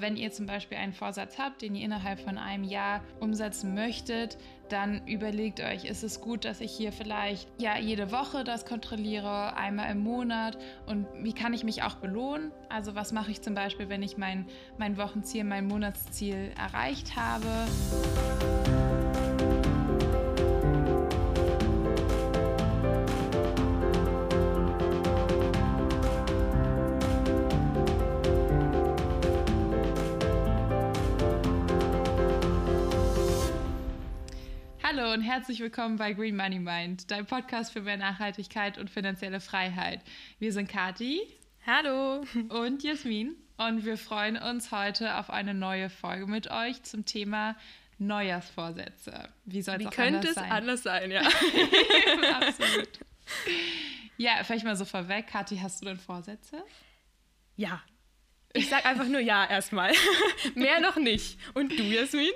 Wenn ihr zum Beispiel einen Vorsatz habt, den ihr innerhalb von einem Jahr umsetzen möchtet, dann überlegt euch, ist es gut, dass ich hier vielleicht ja jede Woche das kontrolliere, einmal im Monat und wie kann ich mich auch belohnen? Also was mache ich zum Beispiel, wenn ich mein, mein Wochenziel, mein Monatsziel erreicht habe? Herzlich willkommen bei Green Money Mind, dein Podcast für mehr Nachhaltigkeit und finanzielle Freiheit. Wir sind Kati. Hallo. Und Jasmin. Und wir freuen uns heute auf eine neue Folge mit euch zum Thema Neujahrsvorsätze. Wie soll es anders sein? Wie könnte es anders sein, ja. Absolut. Ja, vielleicht mal so vorweg. Kathi, hast du denn Vorsätze? Ja, ich sag einfach nur ja erstmal. Mehr noch nicht. Und du, Jasmin?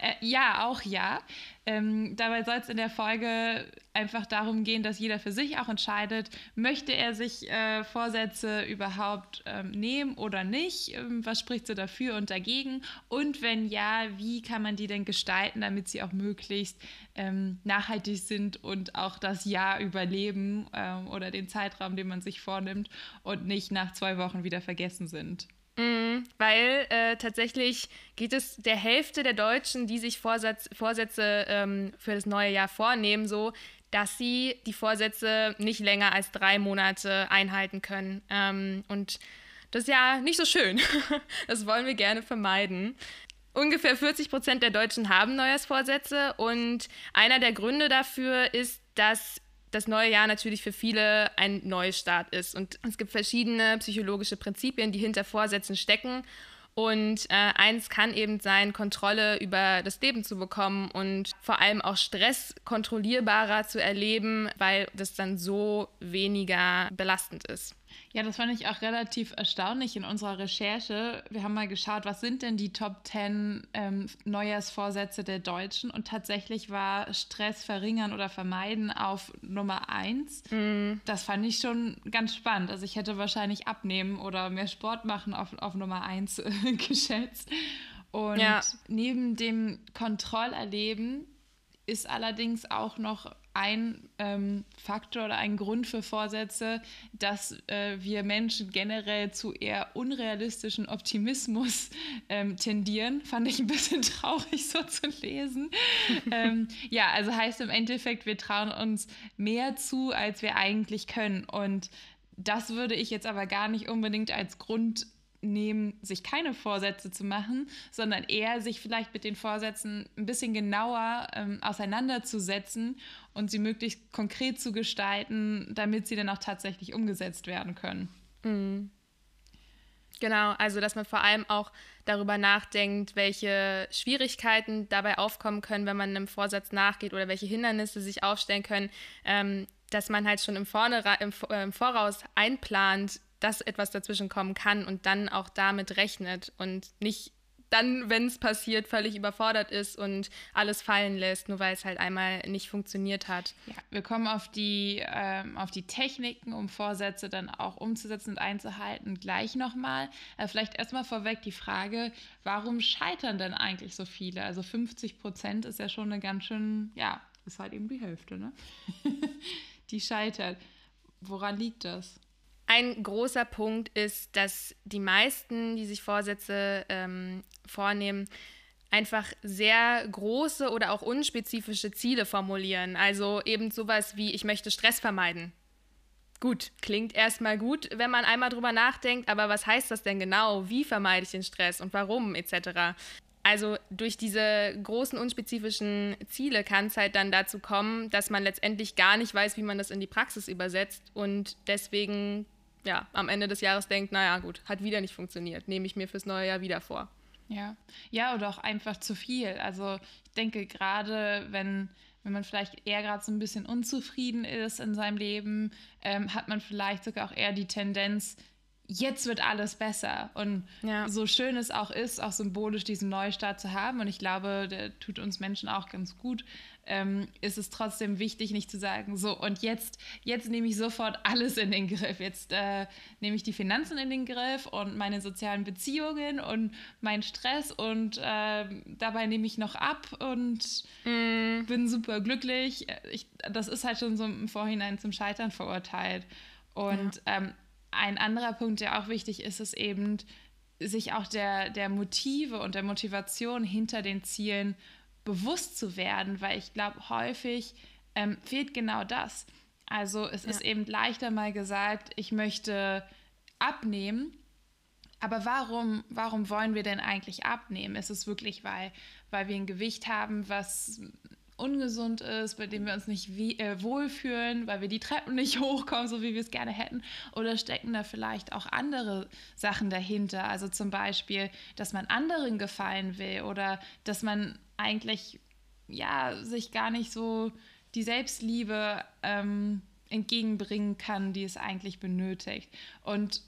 Äh, ja, auch ja. Ähm, dabei soll es in der Folge einfach darum gehen, dass jeder für sich auch entscheidet, möchte er sich äh, Vorsätze überhaupt ähm, nehmen oder nicht? Ähm, was spricht so dafür und dagegen? Und wenn ja, wie kann man die denn gestalten, damit sie auch möglichst ähm, nachhaltig sind und auch das Jahr überleben ähm, oder den Zeitraum, den man sich vornimmt und nicht nach zwei Wochen wieder vergessen sind? Mhm, weil äh, tatsächlich geht es der Hälfte der Deutschen, die sich Vorsatz, Vorsätze ähm, für das neue Jahr vornehmen, so, dass sie die Vorsätze nicht länger als drei Monate einhalten können. Ähm, und das ist ja nicht so schön. das wollen wir gerne vermeiden. Ungefähr 40 Prozent der Deutschen haben Neujahrsvorsätze und einer der Gründe dafür ist, dass das neue Jahr natürlich für viele ein Neustart ist. Und es gibt verschiedene psychologische Prinzipien, die hinter Vorsätzen stecken. Und äh, eins kann eben sein, Kontrolle über das Leben zu bekommen und vor allem auch Stress kontrollierbarer zu erleben, weil das dann so weniger belastend ist. Ja, das fand ich auch relativ erstaunlich in unserer Recherche. Wir haben mal geschaut, was sind denn die Top 10 ähm, Neujahrsvorsätze der Deutschen? Und tatsächlich war Stress verringern oder vermeiden auf Nummer 1. Mm. Das fand ich schon ganz spannend. Also ich hätte wahrscheinlich abnehmen oder mehr Sport machen auf, auf Nummer 1 äh, geschätzt. Und ja. neben dem Kontrollerleben ist allerdings auch noch ein ähm, Faktor oder ein Grund für Vorsätze, dass äh, wir Menschen generell zu eher unrealistischen Optimismus ähm, tendieren. Fand ich ein bisschen traurig so zu lesen. ähm, ja, also heißt im Endeffekt, wir trauen uns mehr zu, als wir eigentlich können. Und das würde ich jetzt aber gar nicht unbedingt als Grund nehmen, sich keine Vorsätze zu machen, sondern eher sich vielleicht mit den Vorsätzen ein bisschen genauer ähm, auseinanderzusetzen und sie möglichst konkret zu gestalten, damit sie dann auch tatsächlich umgesetzt werden können. Mhm. Genau, also dass man vor allem auch darüber nachdenkt, welche Schwierigkeiten dabei aufkommen können, wenn man einem Vorsatz nachgeht oder welche Hindernisse sich aufstellen können, ähm, dass man halt schon im, Vorne, im, äh, im Voraus einplant, dass etwas dazwischen kommen kann und dann auch damit rechnet und nicht dann, wenn es passiert, völlig überfordert ist und alles fallen lässt, nur weil es halt einmal nicht funktioniert hat. Ja, wir kommen auf die, ähm, auf die Techniken, um Vorsätze dann auch umzusetzen und einzuhalten, gleich nochmal. Äh, vielleicht erstmal vorweg die Frage, warum scheitern denn eigentlich so viele? Also 50 Prozent ist ja schon eine ganz schön, ja, ist halt eben die Hälfte, ne? die scheitert. Woran liegt das? Ein großer Punkt ist, dass die meisten, die sich Vorsätze ähm, vornehmen, einfach sehr große oder auch unspezifische Ziele formulieren. Also eben sowas wie, ich möchte Stress vermeiden. Gut, klingt erstmal gut, wenn man einmal drüber nachdenkt, aber was heißt das denn genau? Wie vermeide ich den Stress und warum etc.? Also durch diese großen unspezifischen Ziele kann es halt dann dazu kommen, dass man letztendlich gar nicht weiß, wie man das in die Praxis übersetzt und deswegen ja, am Ende des Jahres denkt, naja gut, hat wieder nicht funktioniert, nehme ich mir fürs neue Jahr wieder vor. Ja, ja, oder auch einfach zu viel. Also ich denke gerade, wenn, wenn man vielleicht eher gerade so ein bisschen unzufrieden ist in seinem Leben, ähm, hat man vielleicht sogar auch eher die Tendenz, jetzt wird alles besser. Und ja. so schön es auch ist, auch symbolisch diesen Neustart zu haben, und ich glaube, der tut uns Menschen auch ganz gut, ähm, ist es trotzdem wichtig, nicht zu sagen, so und jetzt, jetzt nehme ich sofort alles in den Griff. Jetzt äh, nehme ich die Finanzen in den Griff und meine sozialen Beziehungen und meinen Stress und äh, dabei nehme ich noch ab und mm. bin super glücklich. Ich, das ist halt schon so im Vorhinein zum Scheitern verurteilt. Und ja. ähm, ein anderer Punkt, der auch wichtig ist, ist eben, sich auch der, der Motive und der Motivation hinter den Zielen bewusst zu werden, weil ich glaube, häufig ähm, fehlt genau das. Also es ja. ist eben leichter mal gesagt, ich möchte abnehmen, aber warum, warum wollen wir denn eigentlich abnehmen? Ist es wirklich, weil, weil wir ein Gewicht haben, was ungesund ist, bei dem wir uns nicht wie, äh, wohlfühlen, weil wir die Treppen nicht hochkommen, so wie wir es gerne hätten? Oder stecken da vielleicht auch andere Sachen dahinter? Also zum Beispiel, dass man anderen gefallen will oder dass man eigentlich ja sich gar nicht so die Selbstliebe ähm, entgegenbringen kann, die es eigentlich benötigt. Und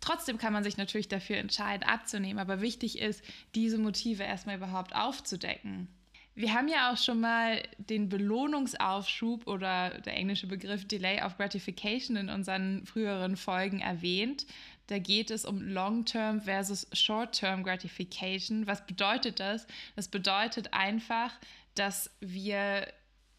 Trotzdem kann man sich natürlich dafür entscheiden, abzunehmen, aber wichtig ist, diese Motive erstmal überhaupt aufzudecken. Wir haben ja auch schon mal den Belohnungsaufschub oder der englische Begriff Delay of Gratification in unseren früheren Folgen erwähnt. Da geht es um Long-Term versus Short-Term Gratification. Was bedeutet das? Das bedeutet einfach, dass wir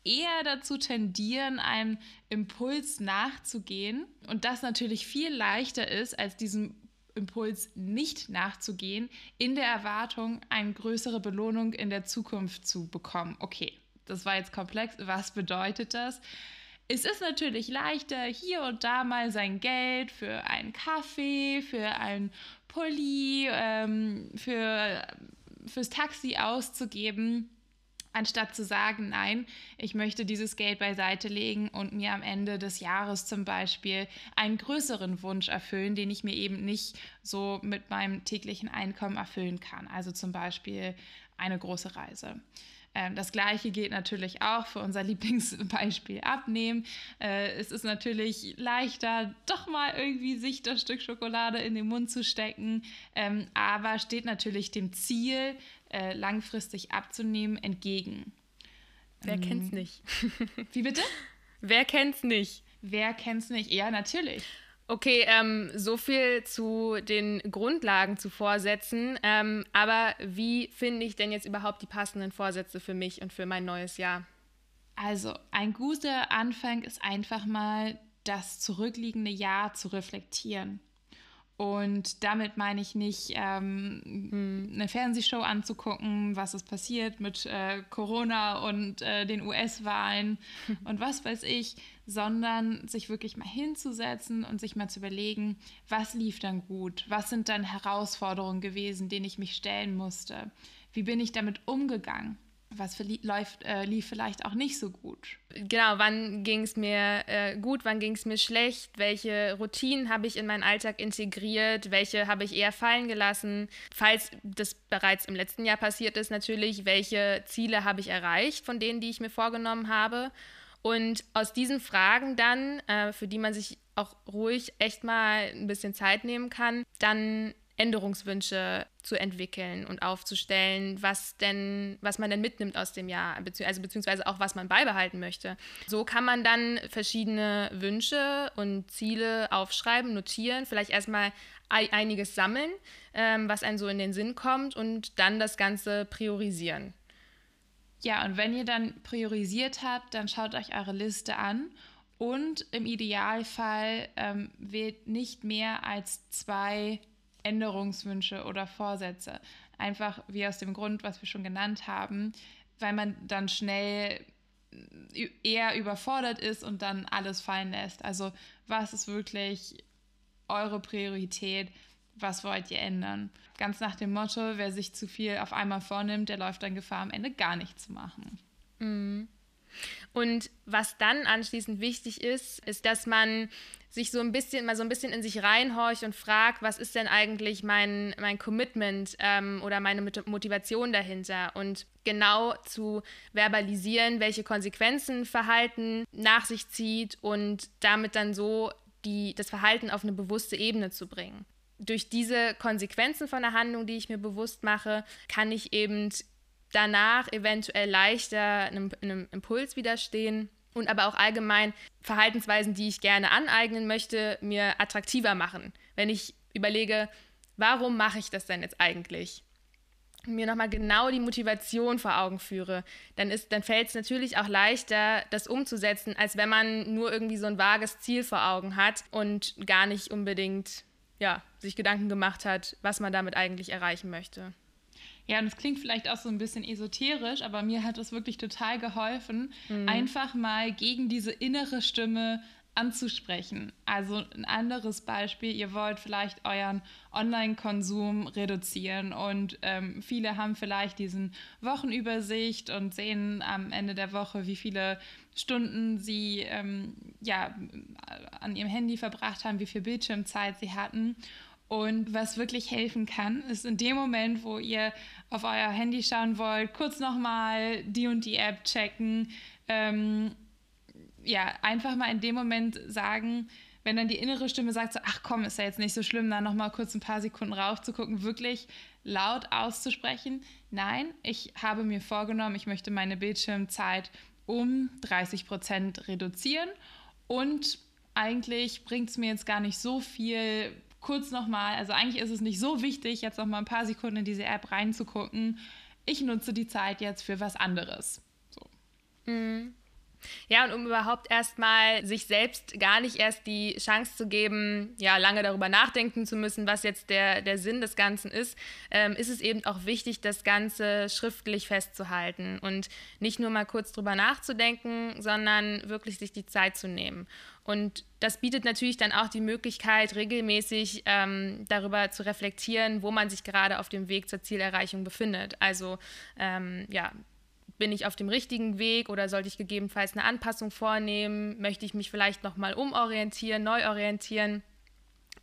eher dazu tendieren, einem Impuls nachzugehen und das natürlich viel leichter ist, als diesem Impuls nicht nachzugehen, in der Erwartung, eine größere Belohnung in der Zukunft zu bekommen. Okay, das war jetzt komplex. Was bedeutet das? Es ist natürlich leichter, hier und da mal sein Geld für einen Kaffee, für einen Pulli, ähm, für, fürs Taxi auszugeben anstatt zu sagen, nein, ich möchte dieses Geld beiseite legen und mir am Ende des Jahres zum Beispiel einen größeren Wunsch erfüllen, den ich mir eben nicht so mit meinem täglichen Einkommen erfüllen kann. Also zum Beispiel eine große Reise. Ähm, das gleiche gilt natürlich auch für unser Lieblingsbeispiel Abnehmen. Äh, es ist natürlich leichter, doch mal irgendwie sich das Stück Schokolade in den Mund zu stecken, ähm, aber steht natürlich dem Ziel, äh, langfristig abzunehmen, entgegen. Wer ähm, kennt's nicht? Wie bitte? Wer kennt's nicht? Wer kennt's nicht? Ja, natürlich. Okay, ähm, so viel zu den Grundlagen zu Vorsätzen. Ähm, aber wie finde ich denn jetzt überhaupt die passenden Vorsätze für mich und für mein neues Jahr? Also, ein guter Anfang ist einfach mal das zurückliegende Jahr zu reflektieren. Und damit meine ich nicht, ähm, hm. eine Fernsehshow anzugucken, was ist passiert mit äh, Corona und äh, den US-Wahlen und was weiß ich, sondern sich wirklich mal hinzusetzen und sich mal zu überlegen, was lief dann gut, was sind dann Herausforderungen gewesen, denen ich mich stellen musste, wie bin ich damit umgegangen was läuft, äh, lief vielleicht auch nicht so gut. Genau, wann ging es mir äh, gut, wann ging es mir schlecht, welche Routinen habe ich in meinen Alltag integriert, welche habe ich eher fallen gelassen, falls das bereits im letzten Jahr passiert ist natürlich, welche Ziele habe ich erreicht von denen, die ich mir vorgenommen habe. Und aus diesen Fragen dann, äh, für die man sich auch ruhig echt mal ein bisschen Zeit nehmen kann, dann Änderungswünsche zu entwickeln und aufzustellen, was denn, was man denn mitnimmt aus dem Jahr, also beziehungsweise auch was man beibehalten möchte. So kann man dann verschiedene Wünsche und Ziele aufschreiben, notieren, vielleicht erstmal einiges sammeln, ähm, was einem so in den Sinn kommt und dann das Ganze priorisieren. Ja, und wenn ihr dann priorisiert habt, dann schaut euch eure Liste an und im Idealfall ähm, wählt nicht mehr als zwei Änderungswünsche oder Vorsätze. Einfach wie aus dem Grund, was wir schon genannt haben, weil man dann schnell eher überfordert ist und dann alles fallen lässt. Also was ist wirklich eure Priorität? Was wollt ihr ändern? Ganz nach dem Motto, wer sich zu viel auf einmal vornimmt, der läuft dann Gefahr, am Ende gar nichts zu machen. Mhm. Und was dann anschließend wichtig ist, ist, dass man sich so ein bisschen, mal so ein bisschen in sich reinhorcht und fragt, was ist denn eigentlich mein, mein Commitment ähm, oder meine Motivation dahinter und genau zu verbalisieren, welche Konsequenzen Verhalten nach sich zieht und damit dann so die, das Verhalten auf eine bewusste Ebene zu bringen. Durch diese Konsequenzen von der Handlung, die ich mir bewusst mache, kann ich eben danach eventuell leichter einem, einem Impuls widerstehen und aber auch allgemein Verhaltensweisen, die ich gerne aneignen möchte, mir attraktiver machen. Wenn ich überlege, warum mache ich das denn jetzt eigentlich? mir nochmal genau die Motivation vor Augen führe, dann, dann fällt es natürlich auch leichter, das umzusetzen, als wenn man nur irgendwie so ein vages Ziel vor Augen hat und gar nicht unbedingt ja, sich Gedanken gemacht hat, was man damit eigentlich erreichen möchte. Ja, und es klingt vielleicht auch so ein bisschen esoterisch, aber mir hat es wirklich total geholfen, mhm. einfach mal gegen diese innere Stimme anzusprechen. Also ein anderes Beispiel, ihr wollt vielleicht euren Online-Konsum reduzieren und ähm, viele haben vielleicht diesen Wochenübersicht und sehen am Ende der Woche, wie viele Stunden sie ähm, ja, an ihrem Handy verbracht haben, wie viel Bildschirmzeit sie hatten. Und was wirklich helfen kann, ist in dem Moment, wo ihr auf euer Handy schauen wollt, kurz nochmal die und die App checken, ähm, ja, einfach mal in dem Moment sagen, wenn dann die innere Stimme sagt, so, ach komm, ist ja jetzt nicht so schlimm, da nochmal kurz ein paar Sekunden rauf zu gucken, wirklich laut auszusprechen, nein, ich habe mir vorgenommen, ich möchte meine Bildschirmzeit um 30 Prozent reduzieren. Und eigentlich bringt es mir jetzt gar nicht so viel, kurz nochmal, also eigentlich ist es nicht so wichtig, jetzt nochmal ein paar Sekunden in diese App reinzugucken. Ich nutze die Zeit jetzt für was anderes. So. Mhm. Ja, und um überhaupt erstmal sich selbst gar nicht erst die Chance zu geben, ja, lange darüber nachdenken zu müssen, was jetzt der, der Sinn des Ganzen ist, ähm, ist es eben auch wichtig, das Ganze schriftlich festzuhalten und nicht nur mal kurz drüber nachzudenken, sondern wirklich sich die Zeit zu nehmen. Und das bietet natürlich dann auch die Möglichkeit, regelmäßig ähm, darüber zu reflektieren, wo man sich gerade auf dem Weg zur Zielerreichung befindet. Also ähm, ja, bin ich auf dem richtigen Weg oder sollte ich gegebenenfalls eine Anpassung vornehmen? Möchte ich mich vielleicht nochmal umorientieren, neu orientieren?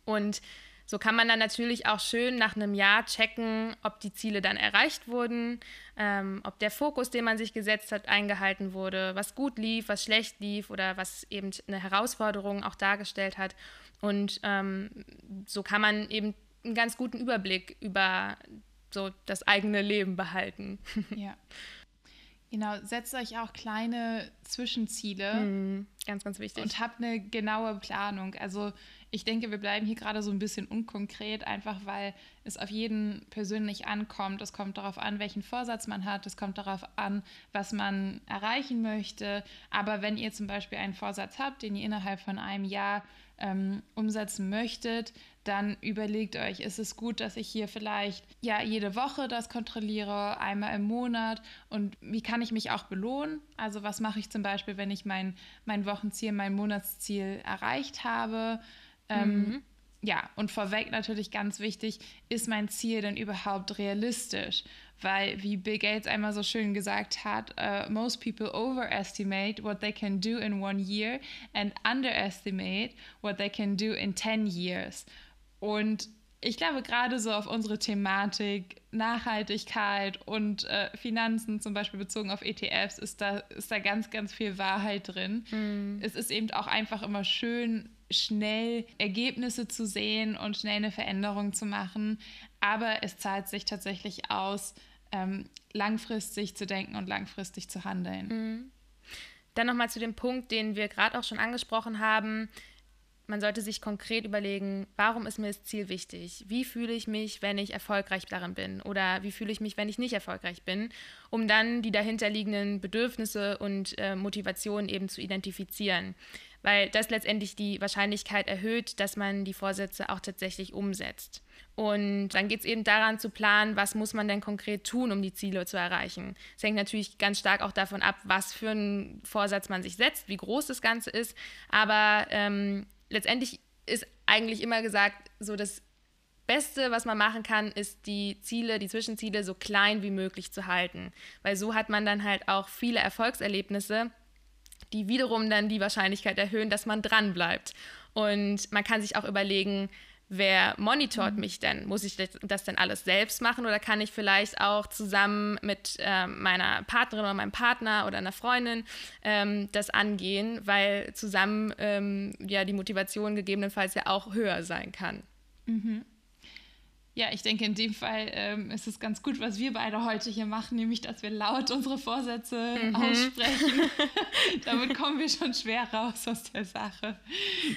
Und so kann man dann natürlich auch schön nach einem Jahr checken, ob die Ziele dann erreicht wurden, ähm, ob der Fokus, den man sich gesetzt hat, eingehalten wurde, was gut lief, was schlecht lief oder was eben eine Herausforderung auch dargestellt hat. Und ähm, so kann man eben einen ganz guten Überblick über so das eigene Leben behalten. Ja. Genau, setzt euch auch kleine Zwischenziele. Mhm, ganz, ganz wichtig. Und habt eine genaue Planung. Also ich denke, wir bleiben hier gerade so ein bisschen unkonkret, einfach weil es auf jeden persönlich ankommt. Es kommt darauf an, welchen Vorsatz man hat. Es kommt darauf an, was man erreichen möchte. Aber wenn ihr zum Beispiel einen Vorsatz habt, den ihr innerhalb von einem Jahr ähm, umsetzen möchtet, dann überlegt euch, ist es gut, dass ich hier vielleicht ja jede Woche das kontrolliere, einmal im Monat und wie kann ich mich auch belohnen? Also was mache ich zum Beispiel, wenn ich mein, mein Wochenziel, mein Monatsziel erreicht habe? Ähm, mhm. Ja, und vorweg natürlich ganz wichtig, ist mein Ziel denn überhaupt realistisch? Weil, wie Bill Gates einmal so schön gesagt hat, uh, most people overestimate what they can do in one year and underestimate what they can do in 10 years. Und ich glaube, gerade so auf unsere Thematik Nachhaltigkeit und äh, Finanzen, zum Beispiel bezogen auf ETFs, ist da, ist da ganz, ganz viel Wahrheit drin. Mhm. Es ist eben auch einfach immer schön, schnell Ergebnisse zu sehen und schnell eine Veränderung zu machen. Aber es zahlt sich tatsächlich aus, ähm, langfristig zu denken und langfristig zu handeln. Mhm. Dann nochmal zu dem Punkt, den wir gerade auch schon angesprochen haben. Man sollte sich konkret überlegen, warum ist mir das Ziel wichtig? Wie fühle ich mich, wenn ich erfolgreich darin bin? Oder wie fühle ich mich, wenn ich nicht erfolgreich bin? Um dann die dahinterliegenden Bedürfnisse und äh, Motivationen eben zu identifizieren weil das letztendlich die Wahrscheinlichkeit erhöht, dass man die Vorsätze auch tatsächlich umsetzt. Und dann geht es eben daran zu planen, was muss man denn konkret tun, um die Ziele zu erreichen. Es hängt natürlich ganz stark auch davon ab, was für einen Vorsatz man sich setzt, wie groß das Ganze ist. Aber ähm, letztendlich ist eigentlich immer gesagt, so das Beste, was man machen kann, ist die Ziele, die Zwischenziele so klein wie möglich zu halten. Weil so hat man dann halt auch viele Erfolgserlebnisse die wiederum dann die Wahrscheinlichkeit erhöhen, dass man dran bleibt. Und man kann sich auch überlegen, wer monitort mhm. mich denn? Muss ich das denn alles selbst machen oder kann ich vielleicht auch zusammen mit äh, meiner Partnerin oder meinem Partner oder einer Freundin ähm, das angehen, weil zusammen ähm, ja die Motivation gegebenenfalls ja auch höher sein kann. Mhm. Ja, ich denke, in dem Fall ähm, ist es ganz gut, was wir beide heute hier machen, nämlich, dass wir laut unsere Vorsätze mhm. aussprechen. Damit kommen wir schon schwer raus aus der Sache.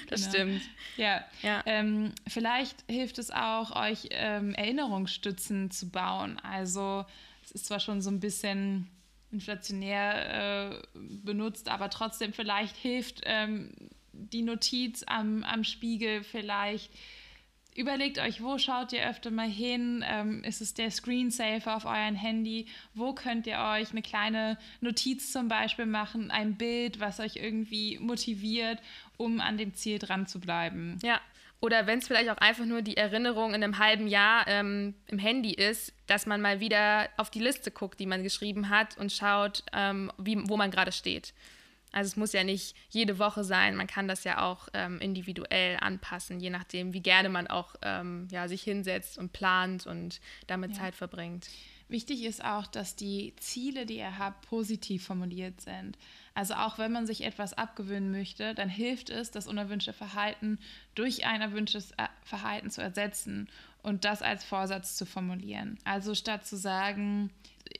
Das genau. stimmt. Ja, ja. Ähm, vielleicht hilft es auch, euch ähm, Erinnerungsstützen zu bauen. Also, es ist zwar schon so ein bisschen inflationär äh, benutzt, aber trotzdem vielleicht hilft ähm, die Notiz am, am Spiegel vielleicht Überlegt euch, wo schaut ihr öfter mal hin? Ähm, ist es der Screensaver auf eurem Handy? Wo könnt ihr euch eine kleine Notiz zum Beispiel machen, ein Bild, was euch irgendwie motiviert, um an dem Ziel dran zu bleiben? Ja. Oder wenn es vielleicht auch einfach nur die Erinnerung in einem halben Jahr ähm, im Handy ist, dass man mal wieder auf die Liste guckt, die man geschrieben hat und schaut, ähm, wie, wo man gerade steht. Also es muss ja nicht jede Woche sein, man kann das ja auch ähm, individuell anpassen, je nachdem, wie gerne man auch ähm, ja, sich hinsetzt und plant und damit ja. Zeit verbringt. Wichtig ist auch, dass die Ziele, die ihr habt, positiv formuliert sind. Also auch wenn man sich etwas abgewöhnen möchte, dann hilft es, das unerwünschte Verhalten durch ein erwünschtes äh, Verhalten zu ersetzen und das als Vorsatz zu formulieren. Also statt zu sagen,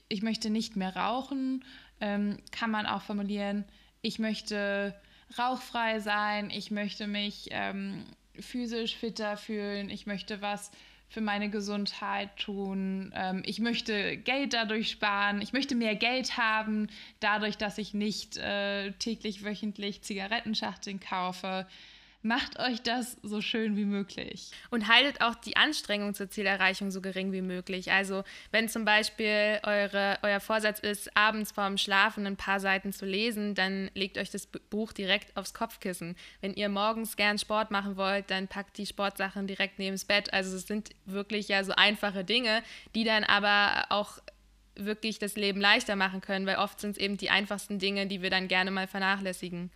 ich möchte nicht mehr rauchen, ähm, kann man auch formulieren, ich möchte rauchfrei sein, ich möchte mich ähm, physisch fitter fühlen, ich möchte was für meine Gesundheit tun, ähm, ich möchte Geld dadurch sparen, ich möchte mehr Geld haben, dadurch, dass ich nicht äh, täglich, wöchentlich Zigarettenschachteln kaufe. Macht euch das so schön wie möglich. Und haltet auch die Anstrengung zur Zielerreichung so gering wie möglich. Also wenn zum Beispiel eure, euer Vorsatz ist, abends vorm Schlafen ein paar Seiten zu lesen, dann legt euch das Buch direkt aufs Kopfkissen. Wenn ihr morgens gern Sport machen wollt, dann packt die Sportsachen direkt neben das Bett. Also es sind wirklich ja so einfache Dinge, die dann aber auch wirklich das Leben leichter machen können, weil oft sind es eben die einfachsten Dinge, die wir dann gerne mal vernachlässigen.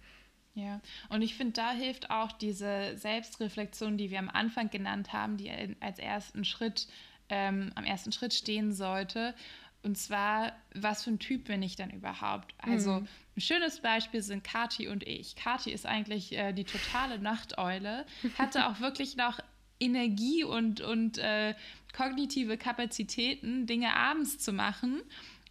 Ja, und ich finde, da hilft auch diese Selbstreflexion, die wir am Anfang genannt haben, die als ersten Schritt, ähm, am ersten Schritt stehen sollte. Und zwar, was für ein Typ bin ich denn überhaupt? Also, mhm. ein schönes Beispiel sind Kati und ich. Kati ist eigentlich äh, die totale Nachteule, hatte auch wirklich noch Energie und, und äh, kognitive Kapazitäten, Dinge abends zu machen.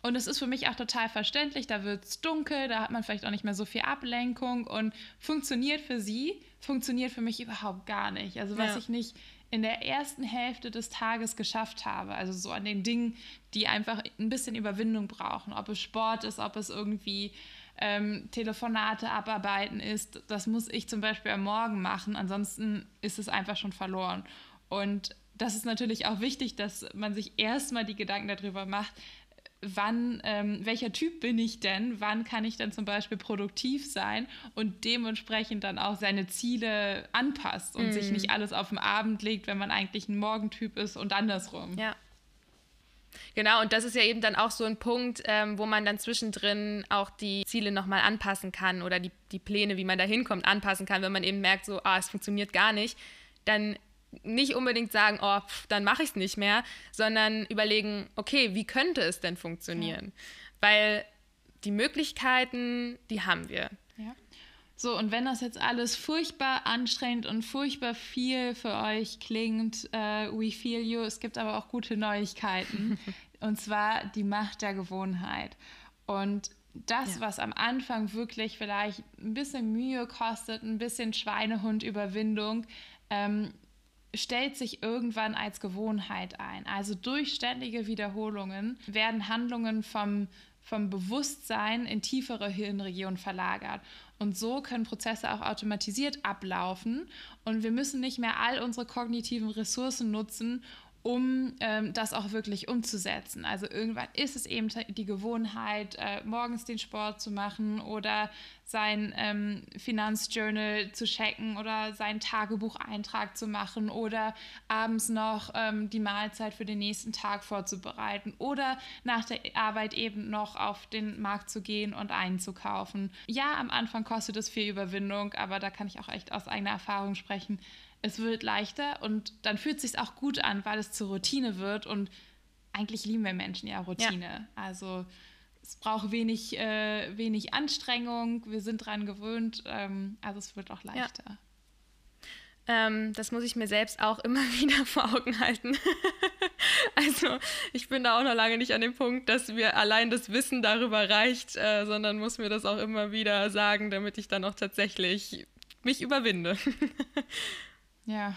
Und es ist für mich auch total verständlich, da wird es dunkel, da hat man vielleicht auch nicht mehr so viel Ablenkung und funktioniert für sie, funktioniert für mich überhaupt gar nicht. Also was ja. ich nicht in der ersten Hälfte des Tages geschafft habe, also so an den Dingen, die einfach ein bisschen Überwindung brauchen, ob es Sport ist, ob es irgendwie ähm, Telefonate abarbeiten ist, das muss ich zum Beispiel am Morgen machen, ansonsten ist es einfach schon verloren. Und das ist natürlich auch wichtig, dass man sich erstmal die Gedanken darüber macht, wann, ähm, welcher Typ bin ich denn, wann kann ich dann zum Beispiel produktiv sein und dementsprechend dann auch seine Ziele anpasst und mm. sich nicht alles auf den Abend legt, wenn man eigentlich ein Morgentyp ist und andersrum. Ja. Genau, und das ist ja eben dann auch so ein Punkt, ähm, wo man dann zwischendrin auch die Ziele nochmal anpassen kann oder die, die Pläne, wie man da hinkommt, anpassen kann, wenn man eben merkt, so, ah, es funktioniert gar nicht. Dann nicht unbedingt sagen, oh, pff, dann mache ich es nicht mehr, sondern überlegen, okay, wie könnte es denn funktionieren? Ja. Weil die Möglichkeiten, die haben wir. Ja. So, und wenn das jetzt alles furchtbar anstrengend und furchtbar viel für euch klingt, uh, we feel you, es gibt aber auch gute Neuigkeiten. und zwar die Macht der Gewohnheit. Und das, ja. was am Anfang wirklich vielleicht ein bisschen Mühe kostet, ein bisschen Schweinehund-Überwindung, ähm, stellt sich irgendwann als Gewohnheit ein. Also durch ständige Wiederholungen werden Handlungen vom, vom Bewusstsein in tiefere Hirnregionen verlagert. Und so können Prozesse auch automatisiert ablaufen und wir müssen nicht mehr all unsere kognitiven Ressourcen nutzen, um ähm, das auch wirklich umzusetzen. Also irgendwann ist es eben die Gewohnheit, äh, morgens den Sport zu machen oder sein ähm, Finanzjournal zu checken oder seinen Tagebucheintrag zu machen oder abends noch ähm, die Mahlzeit für den nächsten Tag vorzubereiten oder nach der Arbeit eben noch auf den Markt zu gehen und einzukaufen. Ja, am Anfang kostet es viel Überwindung, aber da kann ich auch echt aus eigener Erfahrung sprechen es wird leichter und dann fühlt es sich auch gut an, weil es zur Routine wird und eigentlich lieben wir Menschen ja Routine. Ja. Also es braucht wenig, äh, wenig Anstrengung, wir sind dran gewöhnt, ähm, also es wird auch leichter. Ja. Ähm, das muss ich mir selbst auch immer wieder vor Augen halten. also ich bin da auch noch lange nicht an dem Punkt, dass mir allein das Wissen darüber reicht, äh, sondern muss mir das auch immer wieder sagen, damit ich dann auch tatsächlich mich überwinde. ja.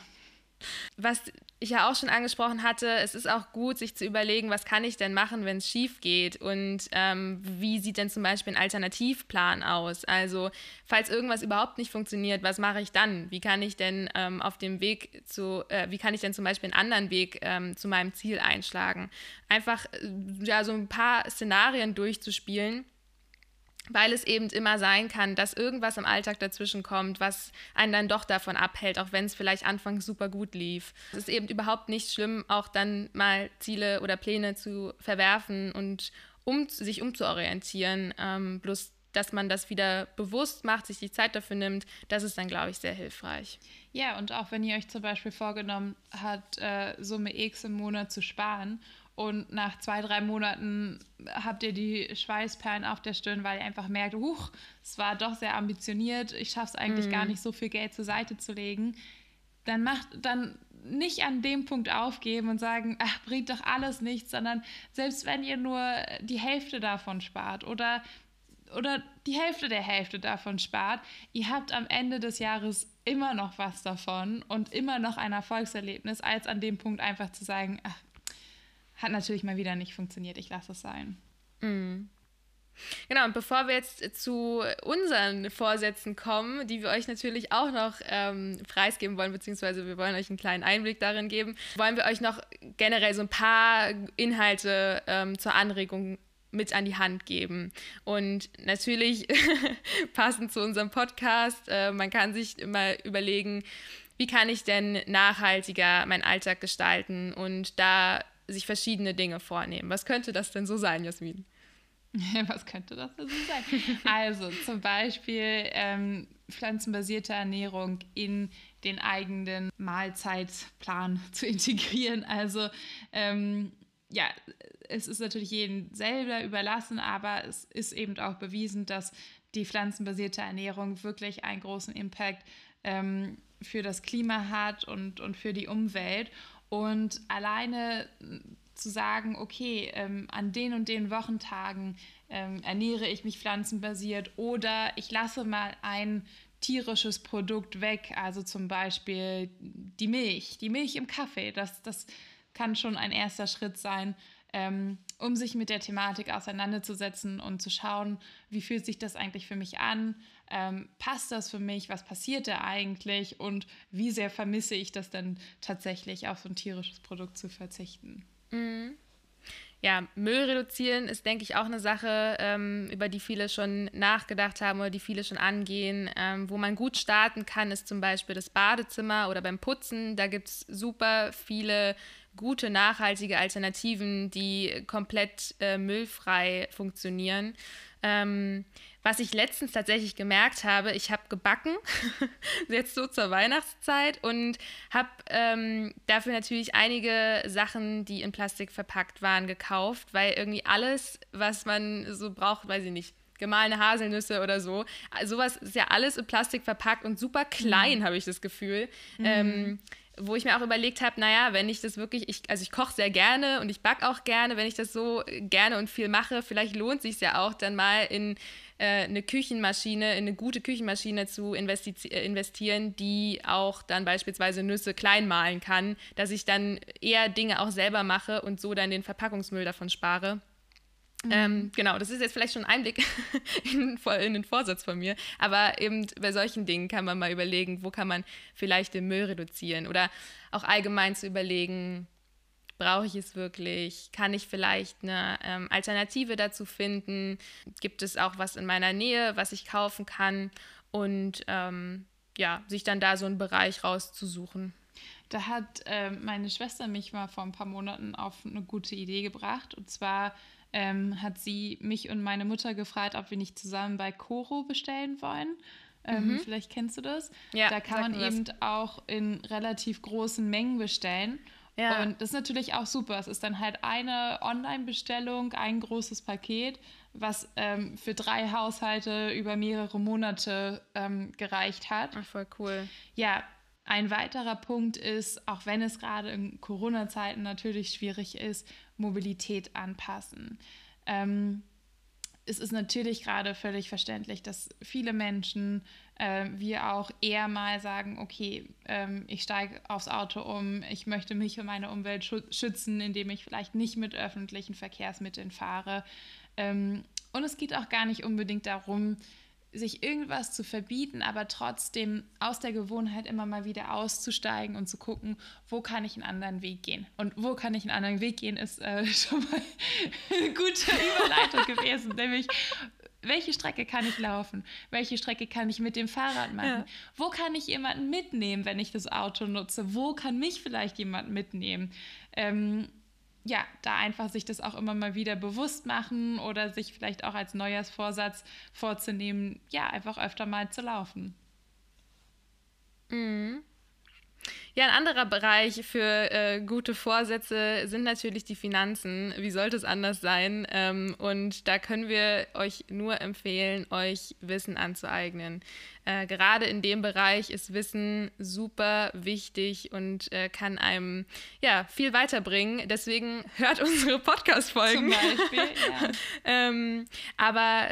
Was ich ja auch schon angesprochen hatte, es ist auch gut, sich zu überlegen, was kann ich denn machen, wenn es schief geht und ähm, wie sieht denn zum Beispiel ein Alternativplan aus? Also falls irgendwas überhaupt nicht funktioniert, was mache ich dann? Wie kann ich denn ähm, auf dem Weg zu, äh, wie kann ich denn zum Beispiel einen anderen Weg ähm, zu meinem Ziel einschlagen? Einfach äh, ja so ein paar Szenarien durchzuspielen weil es eben immer sein kann, dass irgendwas im Alltag dazwischen kommt, was einen dann doch davon abhält, auch wenn es vielleicht anfangs super gut lief. Es ist eben überhaupt nicht schlimm, auch dann mal Ziele oder Pläne zu verwerfen und um, sich umzuorientieren. Ähm, bloß, dass man das wieder bewusst macht, sich die Zeit dafür nimmt, das ist dann, glaube ich, sehr hilfreich. Ja, und auch wenn ihr euch zum Beispiel vorgenommen habt, äh, Summe X im Monat zu sparen und nach zwei, drei Monaten habt ihr die Schweißperlen auf der Stirn, weil ihr einfach merkt, huch, es war doch sehr ambitioniert, ich schaffe es eigentlich mhm. gar nicht so viel Geld zur Seite zu legen. Dann macht dann nicht an dem Punkt aufgeben und sagen, ach, bringt doch alles nichts, sondern selbst wenn ihr nur die Hälfte davon spart oder, oder die Hälfte der Hälfte davon spart, ihr habt am Ende des Jahres immer noch was davon und immer noch ein Erfolgserlebnis, als an dem Punkt einfach zu sagen, ach, hat natürlich mal wieder nicht funktioniert. Ich lasse es sein. Mhm. Genau, und bevor wir jetzt zu unseren Vorsätzen kommen, die wir euch natürlich auch noch ähm, preisgeben wollen, beziehungsweise wir wollen euch einen kleinen Einblick darin geben, wollen wir euch noch generell so ein paar Inhalte ähm, zur Anregung mit an die Hand geben. Und natürlich passend zu unserem Podcast, äh, man kann sich immer überlegen, wie kann ich denn nachhaltiger meinen Alltag gestalten? Und da sich verschiedene Dinge vornehmen. Was könnte das denn so sein, Jasmin? Was könnte das denn so sein? also zum Beispiel ähm, pflanzenbasierte Ernährung in den eigenen Mahlzeitplan zu integrieren. Also ähm, ja, es ist natürlich jedem selber überlassen, aber es ist eben auch bewiesen, dass die pflanzenbasierte Ernährung wirklich einen großen Impact ähm, für das Klima hat und, und für die Umwelt. Und alleine zu sagen, okay, ähm, an den und den Wochentagen ähm, ernähre ich mich pflanzenbasiert oder ich lasse mal ein tierisches Produkt weg, also zum Beispiel die Milch, die Milch im Kaffee, das, das kann schon ein erster Schritt sein, ähm, um sich mit der Thematik auseinanderzusetzen und zu schauen, wie fühlt sich das eigentlich für mich an, ähm, passt das für mich, was passiert da eigentlich und wie sehr vermisse ich das denn tatsächlich auf so ein tierisches Produkt zu verzichten. Mhm. Ja, Müll reduzieren ist, denke ich, auch eine Sache, ähm, über die viele schon nachgedacht haben oder die viele schon angehen. Ähm, wo man gut starten kann, ist zum Beispiel das Badezimmer oder beim Putzen. Da gibt es super viele gute, nachhaltige Alternativen, die komplett äh, müllfrei funktionieren. Ähm, was ich letztens tatsächlich gemerkt habe, ich habe gebacken, jetzt so zur Weihnachtszeit und habe ähm, dafür natürlich einige Sachen, die in Plastik verpackt waren, gekauft, weil irgendwie alles, was man so braucht, weiß ich nicht, gemahlene Haselnüsse oder so. Sowas ist ja alles in Plastik verpackt und super klein, mhm. habe ich das Gefühl. Mhm. Ähm, wo ich mir auch überlegt habe, naja, wenn ich das wirklich, ich, also ich koche sehr gerne und ich backe auch gerne, wenn ich das so gerne und viel mache, vielleicht lohnt sich ja auch dann mal in äh, eine Küchenmaschine, in eine gute Küchenmaschine zu äh, investieren, die auch dann beispielsweise Nüsse klein mahlen kann, dass ich dann eher Dinge auch selber mache und so dann den Verpackungsmüll davon spare. Mhm. Ähm, genau, das ist jetzt vielleicht schon ein Einblick in, in, den Vorsatz von mir, aber eben bei solchen Dingen kann man mal überlegen, wo kann man vielleicht den Müll reduzieren oder auch allgemein zu überlegen, brauche ich es wirklich? Kann ich vielleicht eine ähm, Alternative dazu finden? Gibt es auch was in meiner Nähe, was ich kaufen kann? Und ähm, ja, sich dann da so einen Bereich rauszusuchen. Da hat äh, meine Schwester mich mal vor ein paar Monaten auf eine gute Idee gebracht. Und zwar ähm, hat sie mich und meine Mutter gefragt, ob wir nicht zusammen bei Coro bestellen wollen. Ähm, mhm. Vielleicht kennst du das. Ja, da kann man eben auch in relativ großen Mengen bestellen. Ja. Und das ist natürlich auch super. Es ist dann halt eine Online-Bestellung, ein großes Paket, was ähm, für drei Haushalte über mehrere Monate ähm, gereicht hat. Ach, voll cool. Ja, ein weiterer Punkt ist, auch wenn es gerade in Corona-Zeiten natürlich schwierig ist, Mobilität anpassen. Ähm, es ist natürlich gerade völlig verständlich, dass viele Menschen, äh, wir auch eher mal sagen, okay, ähm, ich steige aufs Auto um, ich möchte mich und meine Umwelt schützen, indem ich vielleicht nicht mit öffentlichen Verkehrsmitteln fahre. Ähm, und es geht auch gar nicht unbedingt darum, sich irgendwas zu verbieten, aber trotzdem aus der Gewohnheit immer mal wieder auszusteigen und zu gucken, wo kann ich einen anderen Weg gehen. Und wo kann ich einen anderen Weg gehen, ist äh, schon mal eine gute Überleitung gewesen, nämlich welche Strecke kann ich laufen? Welche Strecke kann ich mit dem Fahrrad machen? Ja. Wo kann ich jemanden mitnehmen, wenn ich das Auto nutze? Wo kann mich vielleicht jemand mitnehmen? Ähm, ja, da einfach sich das auch immer mal wieder bewusst machen oder sich vielleicht auch als Neujahrsvorsatz vorzunehmen, ja, einfach öfter mal zu laufen. Mhm. Ja, ein anderer Bereich für äh, gute Vorsätze sind natürlich die Finanzen. Wie sollte es anders sein? Ähm, und da können wir euch nur empfehlen, euch Wissen anzueignen. Äh, gerade in dem Bereich ist Wissen super wichtig und äh, kann einem ja, viel weiterbringen. Deswegen hört unsere Podcast-Folgen. Zum Beispiel, ja. ähm, aber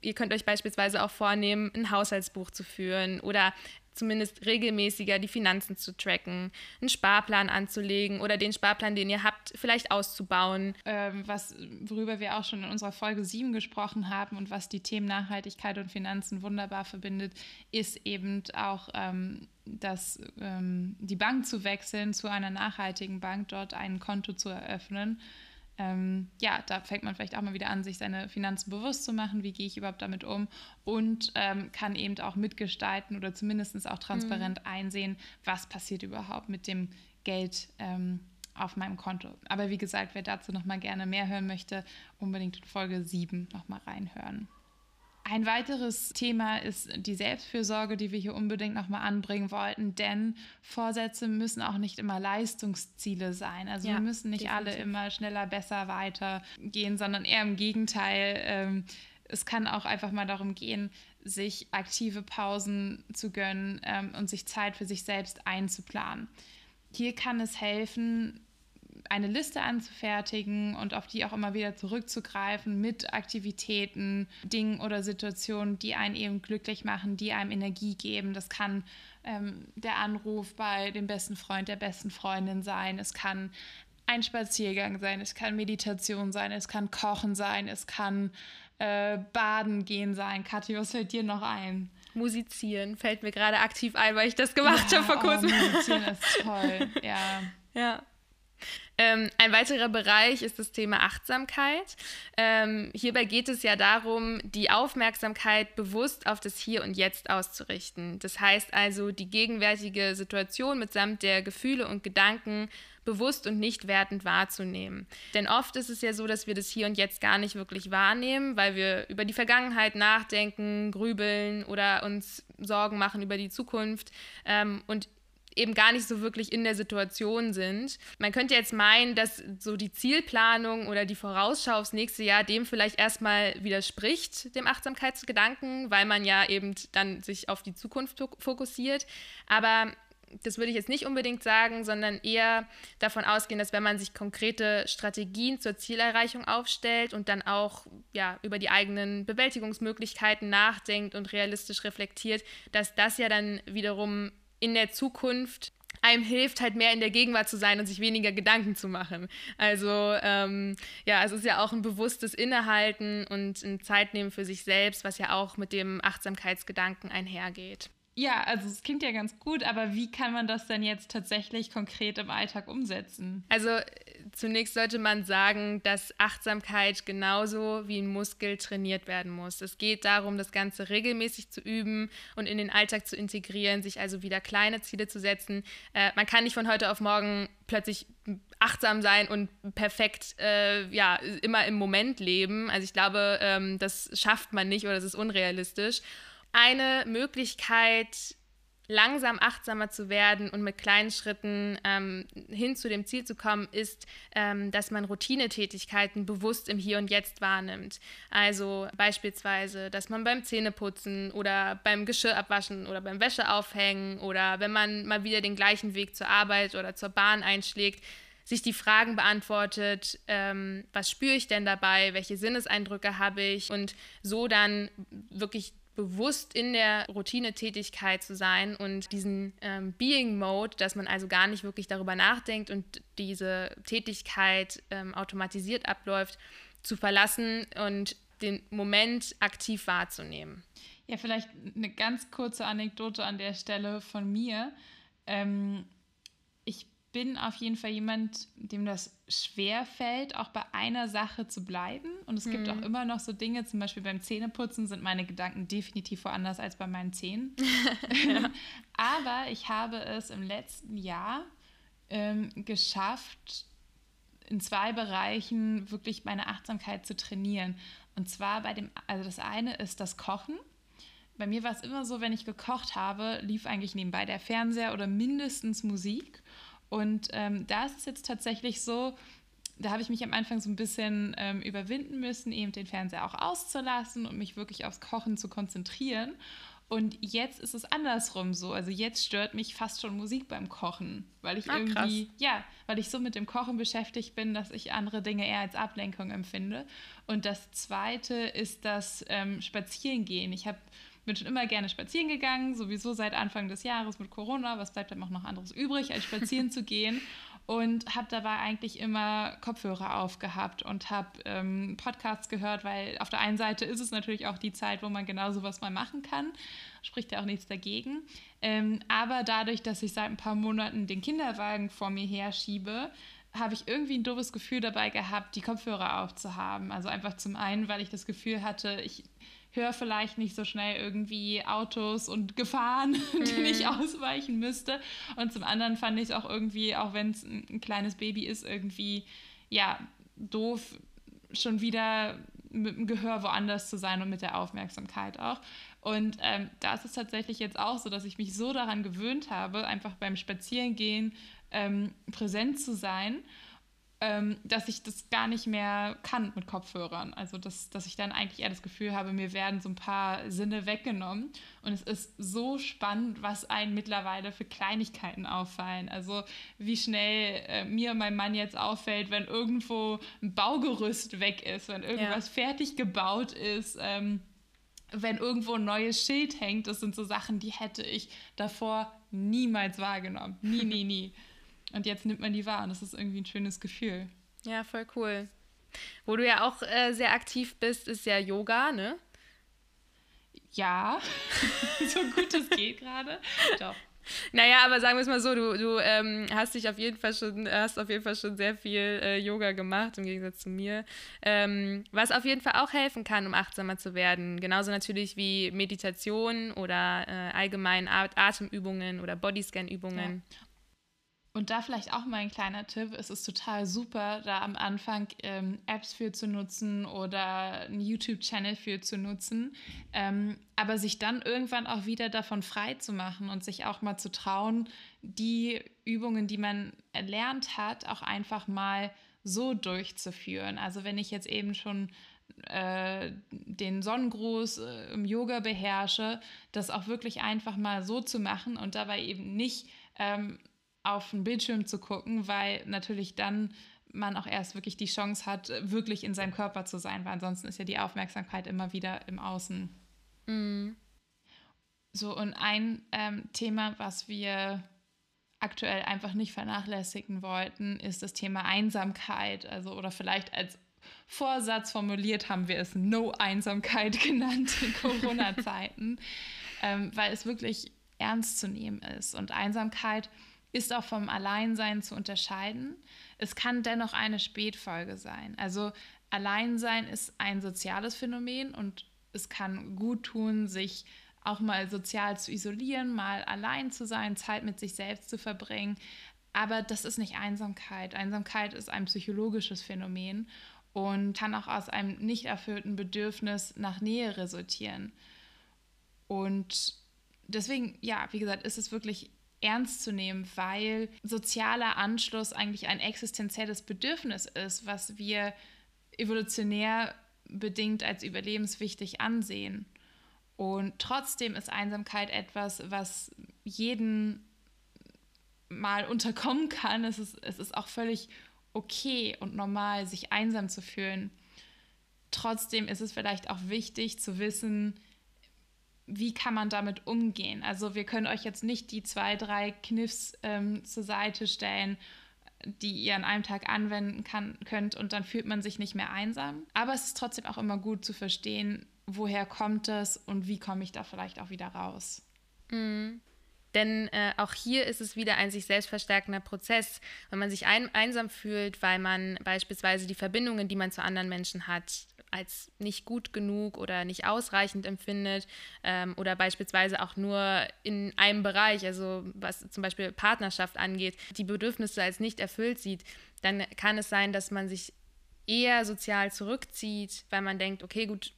ihr könnt euch beispielsweise auch vornehmen, ein Haushaltsbuch zu führen oder zumindest regelmäßiger die Finanzen zu tracken, einen Sparplan anzulegen oder den Sparplan, den ihr habt, vielleicht auszubauen. Ähm, was, worüber wir auch schon in unserer Folge 7 gesprochen haben und was die Themen Nachhaltigkeit und Finanzen wunderbar verbindet, ist eben auch ähm, das, ähm, die Bank zu wechseln zu einer nachhaltigen Bank, dort ein Konto zu eröffnen ähm, ja, da fängt man vielleicht auch mal wieder an, sich seine Finanzen bewusst zu machen, wie gehe ich überhaupt damit um und ähm, kann eben auch mitgestalten oder zumindest auch transparent mhm. einsehen, was passiert überhaupt mit dem Geld ähm, auf meinem Konto. Aber wie gesagt, wer dazu nochmal gerne mehr hören möchte, unbedingt in Folge 7 nochmal reinhören. Ein weiteres Thema ist die Selbstfürsorge, die wir hier unbedingt nochmal anbringen wollten, denn Vorsätze müssen auch nicht immer Leistungsziele sein. Also ja, wir müssen nicht definitiv. alle immer schneller, besser weitergehen, sondern eher im Gegenteil. Ähm, es kann auch einfach mal darum gehen, sich aktive Pausen zu gönnen ähm, und sich Zeit für sich selbst einzuplanen. Hier kann es helfen, eine Liste anzufertigen und auf die auch immer wieder zurückzugreifen mit Aktivitäten, Dingen oder Situationen, die einen eben glücklich machen, die einem Energie geben. Das kann ähm, der Anruf bei dem besten Freund, der besten Freundin sein. Es kann ein Spaziergang sein, es kann Meditation sein, es kann Kochen sein, es kann äh, Baden gehen sein. Kathi, was fällt dir noch ein? Musizieren fällt mir gerade aktiv ein, weil ich das gemacht ja, habe vor kurzem. Oh, musizieren ist toll, ja. Ja. Ähm, ein weiterer Bereich ist das Thema Achtsamkeit. Ähm, hierbei geht es ja darum, die Aufmerksamkeit bewusst auf das Hier und Jetzt auszurichten. Das heißt also, die gegenwärtige Situation mitsamt der Gefühle und Gedanken bewusst und nicht wertend wahrzunehmen. Denn oft ist es ja so, dass wir das Hier und Jetzt gar nicht wirklich wahrnehmen, weil wir über die Vergangenheit nachdenken, grübeln oder uns Sorgen machen über die Zukunft. Ähm, und eben gar nicht so wirklich in der Situation sind. Man könnte jetzt meinen, dass so die Zielplanung oder die Vorausschau aufs nächste Jahr dem vielleicht erstmal widerspricht, dem Achtsamkeitsgedanken, weil man ja eben dann sich auf die Zukunft fokussiert. Aber das würde ich jetzt nicht unbedingt sagen, sondern eher davon ausgehen, dass wenn man sich konkrete Strategien zur Zielerreichung aufstellt und dann auch ja, über die eigenen Bewältigungsmöglichkeiten nachdenkt und realistisch reflektiert, dass das ja dann wiederum in der Zukunft einem hilft, halt mehr in der Gegenwart zu sein und sich weniger Gedanken zu machen. Also ähm, ja, es ist ja auch ein bewusstes Innehalten und ein Zeitnehmen für sich selbst, was ja auch mit dem Achtsamkeitsgedanken einhergeht. Ja, also es klingt ja ganz gut, aber wie kann man das denn jetzt tatsächlich konkret im Alltag umsetzen? Also zunächst sollte man sagen, dass Achtsamkeit genauso wie ein Muskel trainiert werden muss. Es geht darum, das Ganze regelmäßig zu üben und in den Alltag zu integrieren, sich also wieder kleine Ziele zu setzen. Äh, man kann nicht von heute auf morgen plötzlich achtsam sein und perfekt äh, ja immer im Moment leben. Also ich glaube, ähm, das schafft man nicht oder das ist unrealistisch. Eine Möglichkeit, langsam achtsamer zu werden und mit kleinen Schritten ähm, hin zu dem Ziel zu kommen, ist, ähm, dass man Routinetätigkeiten bewusst im Hier und Jetzt wahrnimmt. Also beispielsweise, dass man beim Zähneputzen oder beim Geschirr abwaschen oder beim Wäscheaufhängen oder wenn man mal wieder den gleichen Weg zur Arbeit oder zur Bahn einschlägt, sich die Fragen beantwortet, ähm, was spüre ich denn dabei, welche Sinneseindrücke habe ich und so dann wirklich bewusst in der Routinetätigkeit zu sein und diesen ähm, Being-Mode, dass man also gar nicht wirklich darüber nachdenkt und diese Tätigkeit ähm, automatisiert abläuft, zu verlassen und den Moment aktiv wahrzunehmen. Ja, vielleicht eine ganz kurze Anekdote an der Stelle von mir. Ähm, bin auf jeden Fall jemand, dem das schwer fällt, auch bei einer Sache zu bleiben. Und es mhm. gibt auch immer noch so Dinge, zum Beispiel beim Zähneputzen sind meine Gedanken definitiv woanders als bei meinen Zähnen. Aber ich habe es im letzten Jahr ähm, geschafft, in zwei Bereichen wirklich meine Achtsamkeit zu trainieren. Und zwar bei dem, also das eine ist das Kochen. Bei mir war es immer so, wenn ich gekocht habe, lief eigentlich nebenbei der Fernseher oder mindestens Musik. Und ähm, da ist es jetzt tatsächlich so, da habe ich mich am Anfang so ein bisschen ähm, überwinden müssen, eben den Fernseher auch auszulassen und mich wirklich aufs Kochen zu konzentrieren. Und jetzt ist es andersrum so. Also jetzt stört mich fast schon Musik beim Kochen, weil ich ah, irgendwie, krass. ja, weil ich so mit dem Kochen beschäftigt bin, dass ich andere Dinge eher als Ablenkung empfinde. Und das Zweite ist das ähm, Spazierengehen. Ich habe bin schon immer gerne spazieren gegangen, sowieso seit Anfang des Jahres mit Corona. Was bleibt dann auch noch anderes übrig, als spazieren zu gehen? Und habe dabei eigentlich immer Kopfhörer aufgehabt und habe ähm, Podcasts gehört, weil auf der einen Seite ist es natürlich auch die Zeit, wo man genau sowas mal machen kann. Spricht ja auch nichts dagegen. Ähm, aber dadurch, dass ich seit ein paar Monaten den Kinderwagen vor mir herschiebe, habe ich irgendwie ein doofes Gefühl dabei gehabt, die Kopfhörer aufzuhaben. Also einfach zum einen, weil ich das Gefühl hatte, ich höre vielleicht nicht so schnell irgendwie Autos und Gefahren, mhm. denen ich ausweichen müsste. Und zum anderen fand ich es auch irgendwie, auch wenn es ein, ein kleines Baby ist, irgendwie, ja, doof, schon wieder mit dem Gehör woanders zu sein und mit der Aufmerksamkeit auch. Und ähm, da ist es tatsächlich jetzt auch so, dass ich mich so daran gewöhnt habe, einfach beim Spazierengehen ähm, präsent zu sein ähm, dass ich das gar nicht mehr kann mit Kopfhörern. Also, dass, dass ich dann eigentlich eher das Gefühl habe, mir werden so ein paar Sinne weggenommen. Und es ist so spannend, was einem mittlerweile für Kleinigkeiten auffallen. Also, wie schnell äh, mir meinem Mann jetzt auffällt, wenn irgendwo ein Baugerüst weg ist, wenn irgendwas ja. fertig gebaut ist. Ähm, wenn irgendwo ein neues Schild hängt, das sind so Sachen, die hätte ich davor niemals wahrgenommen. Nie, nie, nie. Und jetzt nimmt man die wahr und das ist irgendwie ein schönes Gefühl. Ja, voll cool. Wo du ja auch äh, sehr aktiv bist, ist ja Yoga, ne? Ja, so gut es geht gerade. Doch. Naja, aber sagen wir es mal so, du, du ähm, hast dich auf jeden Fall schon, hast auf jeden Fall schon sehr viel äh, Yoga gemacht, im Gegensatz zu mir. Ähm, was auf jeden Fall auch helfen kann, um achtsamer zu werden. Genauso natürlich wie Meditation oder äh, allgemein Atemübungen oder Bodyscan-Übungen. Ja. Und da vielleicht auch mal ein kleiner Tipp. Es ist total super, da am Anfang ähm, Apps für zu nutzen oder einen YouTube-Channel für zu nutzen. Ähm, aber sich dann irgendwann auch wieder davon frei zu machen und sich auch mal zu trauen, die Übungen, die man erlernt hat, auch einfach mal so durchzuführen. Also wenn ich jetzt eben schon äh, den Sonnengruß äh, im Yoga beherrsche, das auch wirklich einfach mal so zu machen und dabei eben nicht ähm, auf den Bildschirm zu gucken, weil natürlich dann man auch erst wirklich die Chance hat, wirklich in seinem Körper zu sein, weil ansonsten ist ja die Aufmerksamkeit immer wieder im Außen. Mhm. So, und ein ähm, Thema, was wir aktuell einfach nicht vernachlässigen wollten, ist das Thema Einsamkeit. Also, oder vielleicht als Vorsatz formuliert haben wir es No-Einsamkeit genannt in Corona-Zeiten, ähm, weil es wirklich ernst zu nehmen ist. Und Einsamkeit ist auch vom Alleinsein zu unterscheiden. Es kann dennoch eine Spätfolge sein. Also Alleinsein ist ein soziales Phänomen und es kann gut tun, sich auch mal sozial zu isolieren, mal allein zu sein, Zeit mit sich selbst zu verbringen. Aber das ist nicht Einsamkeit. Einsamkeit ist ein psychologisches Phänomen und kann auch aus einem nicht erfüllten Bedürfnis nach Nähe resultieren. Und deswegen, ja, wie gesagt, ist es wirklich ernst zu nehmen, weil sozialer Anschluss eigentlich ein existenzielles Bedürfnis ist, was wir evolutionär bedingt als überlebenswichtig ansehen. Und trotzdem ist Einsamkeit etwas, was jeden mal unterkommen kann. Es ist, es ist auch völlig okay und normal, sich einsam zu fühlen. Trotzdem ist es vielleicht auch wichtig zu wissen, wie kann man damit umgehen. Also wir können euch jetzt nicht die zwei, drei Kniffs ähm, zur Seite stellen, die ihr an einem Tag anwenden kann, könnt und dann fühlt man sich nicht mehr einsam. Aber es ist trotzdem auch immer gut zu verstehen, woher kommt es und wie komme ich da vielleicht auch wieder raus. Mhm. Denn äh, auch hier ist es wieder ein sich selbst verstärkender Prozess. Wenn man sich ein einsam fühlt, weil man beispielsweise die Verbindungen, die man zu anderen Menschen hat, als nicht gut genug oder nicht ausreichend empfindet ähm, oder beispielsweise auch nur in einem Bereich, also was zum Beispiel Partnerschaft angeht, die Bedürfnisse als nicht erfüllt sieht, dann kann es sein, dass man sich eher sozial zurückzieht, weil man denkt, okay, gut,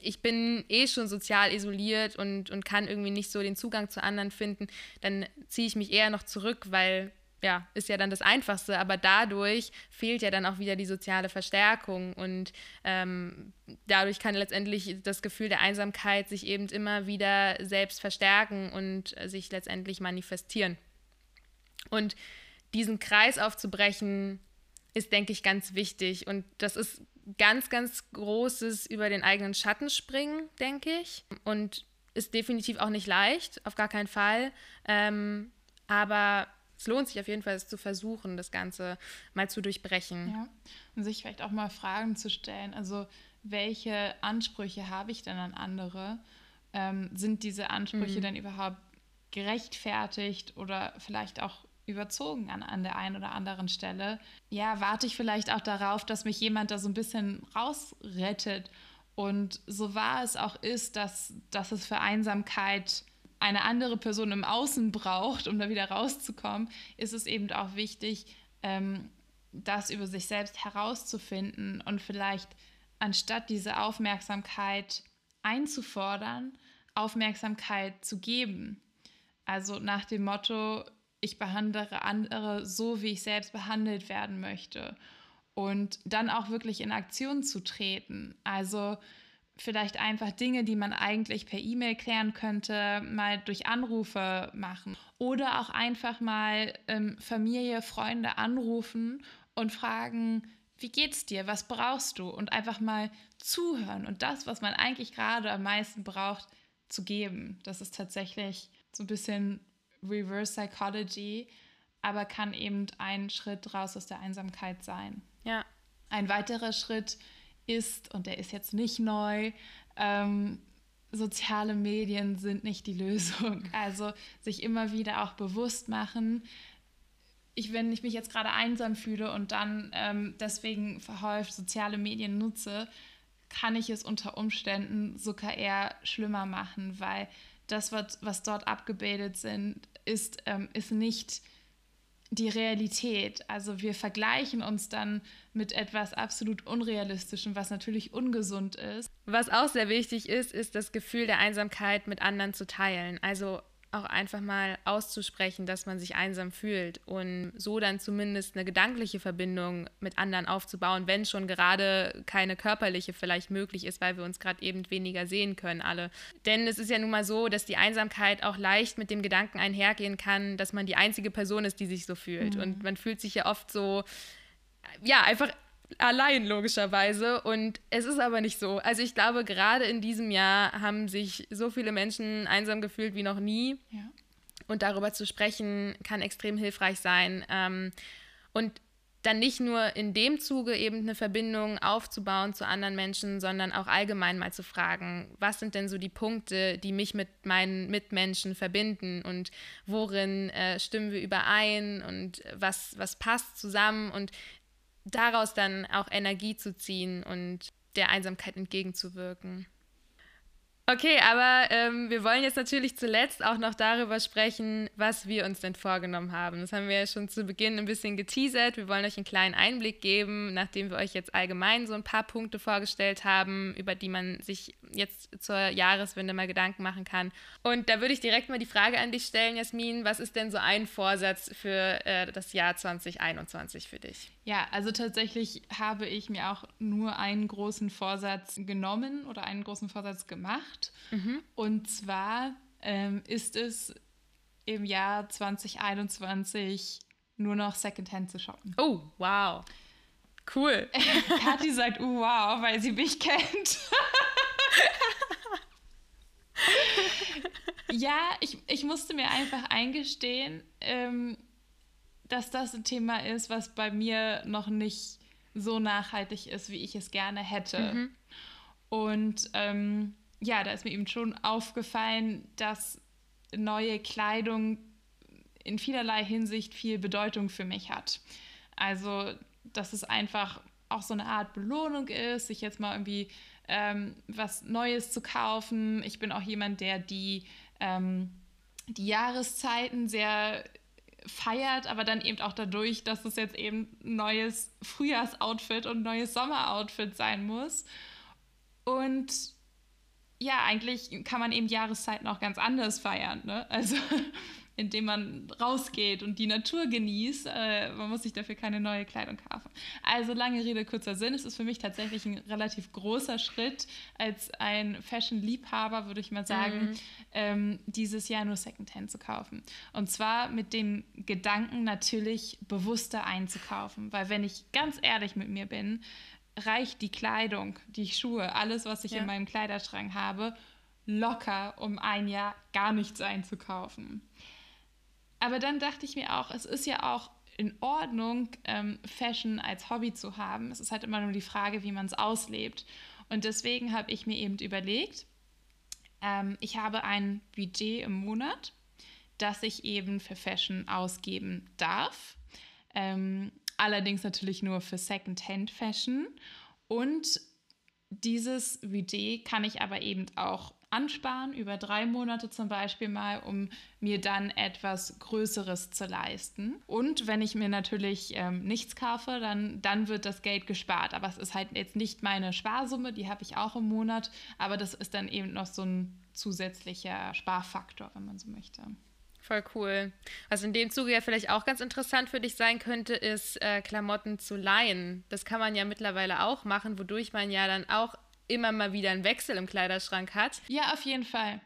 ich bin eh schon sozial isoliert und, und kann irgendwie nicht so den Zugang zu anderen finden, dann ziehe ich mich eher noch zurück, weil ja, ist ja dann das Einfachste, aber dadurch fehlt ja dann auch wieder die soziale Verstärkung und ähm, dadurch kann letztendlich das Gefühl der Einsamkeit sich eben immer wieder selbst verstärken und sich letztendlich manifestieren. Und diesen Kreis aufzubrechen, ist, denke ich, ganz wichtig. Und das ist ganz, ganz großes über den eigenen Schatten springen, denke ich. Und ist definitiv auch nicht leicht, auf gar keinen Fall. Ähm, aber es lohnt sich auf jeden Fall, es zu versuchen, das Ganze mal zu durchbrechen. Ja, und sich vielleicht auch mal Fragen zu stellen. Also, welche Ansprüche habe ich denn an andere? Ähm, sind diese Ansprüche mhm. denn überhaupt gerechtfertigt oder vielleicht auch überzogen an, an der einen oder anderen Stelle. Ja, warte ich vielleicht auch darauf, dass mich jemand da so ein bisschen rausrettet. Und so wahr es auch ist, dass, dass es für Einsamkeit eine andere Person im Außen braucht, um da wieder rauszukommen, ist es eben auch wichtig, ähm, das über sich selbst herauszufinden und vielleicht anstatt diese Aufmerksamkeit einzufordern, Aufmerksamkeit zu geben. Also nach dem Motto, ich behandle andere so, wie ich selbst behandelt werden möchte. Und dann auch wirklich in Aktion zu treten. Also vielleicht einfach Dinge, die man eigentlich per E-Mail klären könnte, mal durch Anrufe machen. Oder auch einfach mal ähm, Familie, Freunde anrufen und fragen, wie geht's dir? Was brauchst du? Und einfach mal zuhören und das, was man eigentlich gerade am meisten braucht, zu geben. Das ist tatsächlich so ein bisschen Reverse Psychology, aber kann eben ein Schritt raus aus der Einsamkeit sein. Ja. Ein weiterer Schritt ist, und der ist jetzt nicht neu, ähm, soziale Medien sind nicht die Lösung. Also sich immer wieder auch bewusst machen, ich, wenn ich mich jetzt gerade einsam fühle und dann ähm, deswegen verhäuft soziale Medien nutze, kann ich es unter Umständen sogar eher schlimmer machen, weil das, was, was dort abgebildet sind, ist, ähm, ist nicht die Realität. Also wir vergleichen uns dann mit etwas absolut Unrealistischem, was natürlich ungesund ist. Was auch sehr wichtig ist, ist das Gefühl der Einsamkeit mit anderen zu teilen. Also auch einfach mal auszusprechen, dass man sich einsam fühlt und so dann zumindest eine gedankliche Verbindung mit anderen aufzubauen, wenn schon gerade keine körperliche vielleicht möglich ist, weil wir uns gerade eben weniger sehen können alle. Denn es ist ja nun mal so, dass die Einsamkeit auch leicht mit dem Gedanken einhergehen kann, dass man die einzige Person ist, die sich so fühlt. Mhm. Und man fühlt sich ja oft so, ja, einfach allein logischerweise. Und es ist aber nicht so. Also ich glaube, gerade in diesem Jahr haben sich so viele Menschen einsam gefühlt wie noch nie. Ja. Und darüber zu sprechen, kann extrem hilfreich sein. Ähm, und dann nicht nur in dem Zuge eben eine Verbindung aufzubauen zu anderen Menschen, sondern auch allgemein mal zu fragen, was sind denn so die Punkte, die mich mit meinen Mitmenschen verbinden und worin äh, stimmen wir überein und was, was passt zusammen und daraus dann auch Energie zu ziehen und der Einsamkeit entgegenzuwirken. Okay, aber ähm, wir wollen jetzt natürlich zuletzt auch noch darüber sprechen, was wir uns denn vorgenommen haben. Das haben wir ja schon zu Beginn ein bisschen geteasert. Wir wollen euch einen kleinen Einblick geben, nachdem wir euch jetzt allgemein so ein paar Punkte vorgestellt haben, über die man sich jetzt zur Jahreswende mal Gedanken machen kann. Und da würde ich direkt mal die Frage an dich stellen, Jasmin, was ist denn so ein Vorsatz für äh, das Jahr 2021 für dich? Ja, also tatsächlich habe ich mir auch nur einen großen Vorsatz genommen oder einen großen Vorsatz gemacht. Mhm. Und zwar ähm, ist es im Jahr 2021 nur noch Secondhand zu shoppen. Oh, wow. Cool. Kathi sagt, oh, wow, weil sie mich kennt. ja, ich, ich musste mir einfach eingestehen, ähm, dass das ein Thema ist, was bei mir noch nicht so nachhaltig ist, wie ich es gerne hätte. Mhm. Und ähm, ja, da ist mir eben schon aufgefallen, dass neue Kleidung in vielerlei Hinsicht viel Bedeutung für mich hat. Also, dass es einfach auch so eine Art Belohnung ist, sich jetzt mal irgendwie ähm, was Neues zu kaufen. Ich bin auch jemand, der die, ähm, die Jahreszeiten sehr feiert, aber dann eben auch dadurch, dass es jetzt eben ein neues Frühjahrsoutfit und neues Sommeroutfit sein muss. Und ja, eigentlich kann man eben Jahreszeiten auch ganz anders feiern. Ne? Also indem man rausgeht und die Natur genießt. Äh, man muss sich dafür keine neue Kleidung kaufen. Also lange Rede, kurzer Sinn. Es ist für mich tatsächlich ein relativ großer Schritt. Als ein Fashion-Liebhaber würde ich mal sagen, mhm. ähm, dieses Jahr nur Secondhand zu kaufen. Und zwar mit dem Gedanken natürlich bewusster einzukaufen. Weil wenn ich ganz ehrlich mit mir bin, reicht die Kleidung, die Schuhe, alles, was ich ja. in meinem Kleiderschrank habe, locker, um ein Jahr gar nichts einzukaufen. Aber dann dachte ich mir auch, es ist ja auch in Ordnung, ähm, Fashion als Hobby zu haben. Es ist halt immer nur die Frage, wie man es auslebt. Und deswegen habe ich mir eben überlegt, ähm, ich habe ein Budget im Monat, das ich eben für Fashion ausgeben darf. Ähm, allerdings natürlich nur für Second-Hand-Fashion. Und dieses Budget kann ich aber eben auch ansparen, über drei Monate zum Beispiel mal, um mir dann etwas Größeres zu leisten. Und wenn ich mir natürlich ähm, nichts kaufe, dann, dann wird das Geld gespart. Aber es ist halt jetzt nicht meine Sparsumme, die habe ich auch im Monat, aber das ist dann eben noch so ein zusätzlicher Sparfaktor, wenn man so möchte. Voll cool. Was in dem Zuge ja vielleicht auch ganz interessant für dich sein könnte, ist äh, Klamotten zu leihen. Das kann man ja mittlerweile auch machen, wodurch man ja dann auch immer mal wieder einen Wechsel im Kleiderschrank hat. Ja, auf jeden Fall.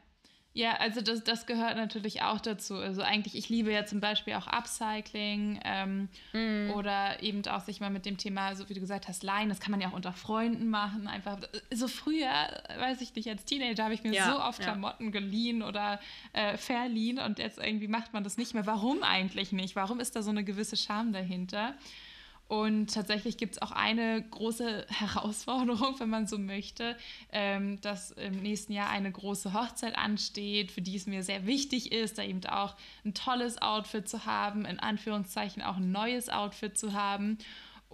Ja, also das, das gehört natürlich auch dazu. Also eigentlich, ich liebe ja zum Beispiel auch Upcycling ähm, mm. oder eben auch sich mal mit dem Thema, so wie du gesagt hast, leihen. Das kann man ja auch unter Freunden machen. Einfach so früher, weiß ich nicht, als Teenager habe ich mir ja, so oft ja. Klamotten geliehen oder äh, verliehen und jetzt irgendwie macht man das nicht mehr. Warum eigentlich nicht? Warum ist da so eine gewisse Scham dahinter? Und tatsächlich gibt es auch eine große Herausforderung, wenn man so möchte, ähm, dass im nächsten Jahr eine große Hochzeit ansteht, für die es mir sehr wichtig ist, da eben auch ein tolles Outfit zu haben, in Anführungszeichen auch ein neues Outfit zu haben.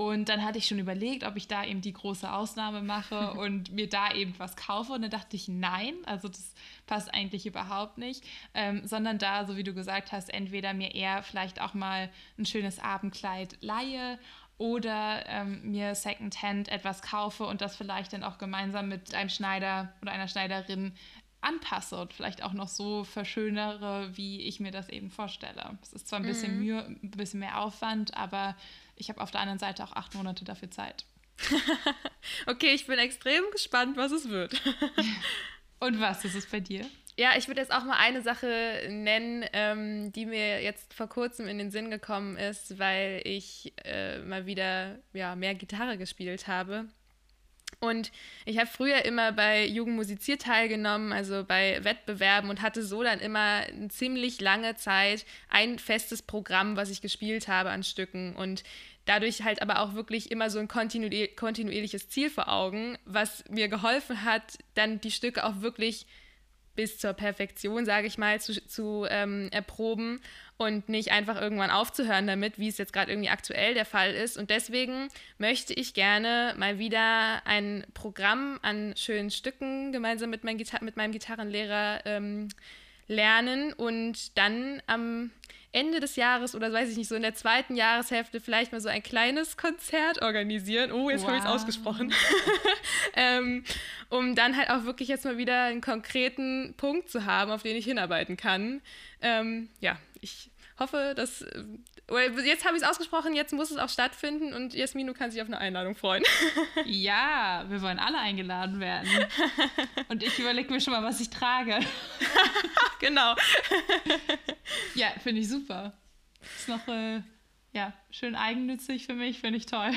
Und dann hatte ich schon überlegt, ob ich da eben die große Ausnahme mache und mir da eben was kaufe. Und dann dachte ich, nein, also das passt eigentlich überhaupt nicht, ähm, sondern da, so wie du gesagt hast, entweder mir eher vielleicht auch mal ein schönes Abendkleid leihe oder ähm, mir Secondhand etwas kaufe und das vielleicht dann auch gemeinsam mit einem Schneider oder einer Schneiderin anpasse und vielleicht auch noch so verschönere, wie ich mir das eben vorstelle. Es ist zwar ein bisschen, mhm. Mühe, ein bisschen mehr Aufwand, aber ich habe auf der anderen Seite auch acht Monate dafür Zeit. okay, ich bin extrem gespannt, was es wird. und was ist es bei dir? Ja, ich würde jetzt auch mal eine Sache nennen, ähm, die mir jetzt vor kurzem in den Sinn gekommen ist, weil ich äh, mal wieder ja, mehr Gitarre gespielt habe. Und ich habe früher immer bei Jugend musiziert teilgenommen, also bei Wettbewerben und hatte so dann immer eine ziemlich lange Zeit ein festes Programm, was ich gespielt habe an Stücken und dadurch halt aber auch wirklich immer so ein kontinuierliches Ziel vor Augen, was mir geholfen hat, dann die Stücke auch wirklich bis zur Perfektion, sage ich mal, zu, zu ähm, erproben und nicht einfach irgendwann aufzuhören damit, wie es jetzt gerade irgendwie aktuell der Fall ist. Und deswegen möchte ich gerne mal wieder ein Programm an schönen Stücken gemeinsam mit, mein mit meinem Gitarrenlehrer ähm, lernen und dann am Ende des Jahres oder weiß ich nicht, so in der zweiten Jahreshälfte vielleicht mal so ein kleines Konzert organisieren. Oh, jetzt wow. habe ich es ausgesprochen. ähm, um dann halt auch wirklich jetzt mal wieder einen konkreten Punkt zu haben, auf den ich hinarbeiten kann. Ähm, ja, ich hoffe, dass. Äh, jetzt habe ich es ausgesprochen, jetzt muss es auch stattfinden und Jasmin, du kannst dich auf eine Einladung freuen. ja, wir wollen alle eingeladen werden. Und ich überlege mir schon mal, was ich trage. genau. ja, finde ich super. Ist noch äh, ja, schön eigennützig für mich, finde ich toll.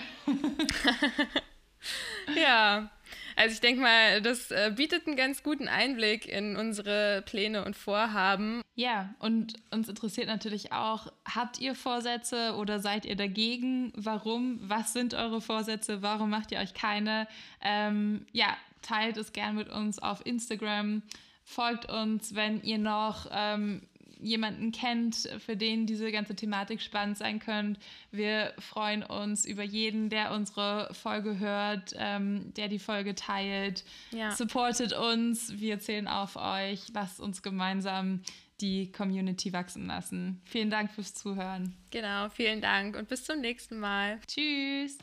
ja. Also ich denke mal, das äh, bietet einen ganz guten Einblick in unsere Pläne und Vorhaben. Ja, und uns interessiert natürlich auch, habt ihr Vorsätze oder seid ihr dagegen? Warum? Was sind eure Vorsätze? Warum macht ihr euch keine? Ähm, ja, teilt es gern mit uns auf Instagram. Folgt uns, wenn ihr noch ähm, jemanden kennt, für den diese ganze Thematik spannend sein könnte. Wir freuen uns über jeden, der unsere Folge hört, ähm, der die Folge teilt. Ja. Supportet uns. Wir zählen auf euch. Lasst uns gemeinsam die Community wachsen lassen. Vielen Dank fürs Zuhören. Genau, vielen Dank und bis zum nächsten Mal. Tschüss.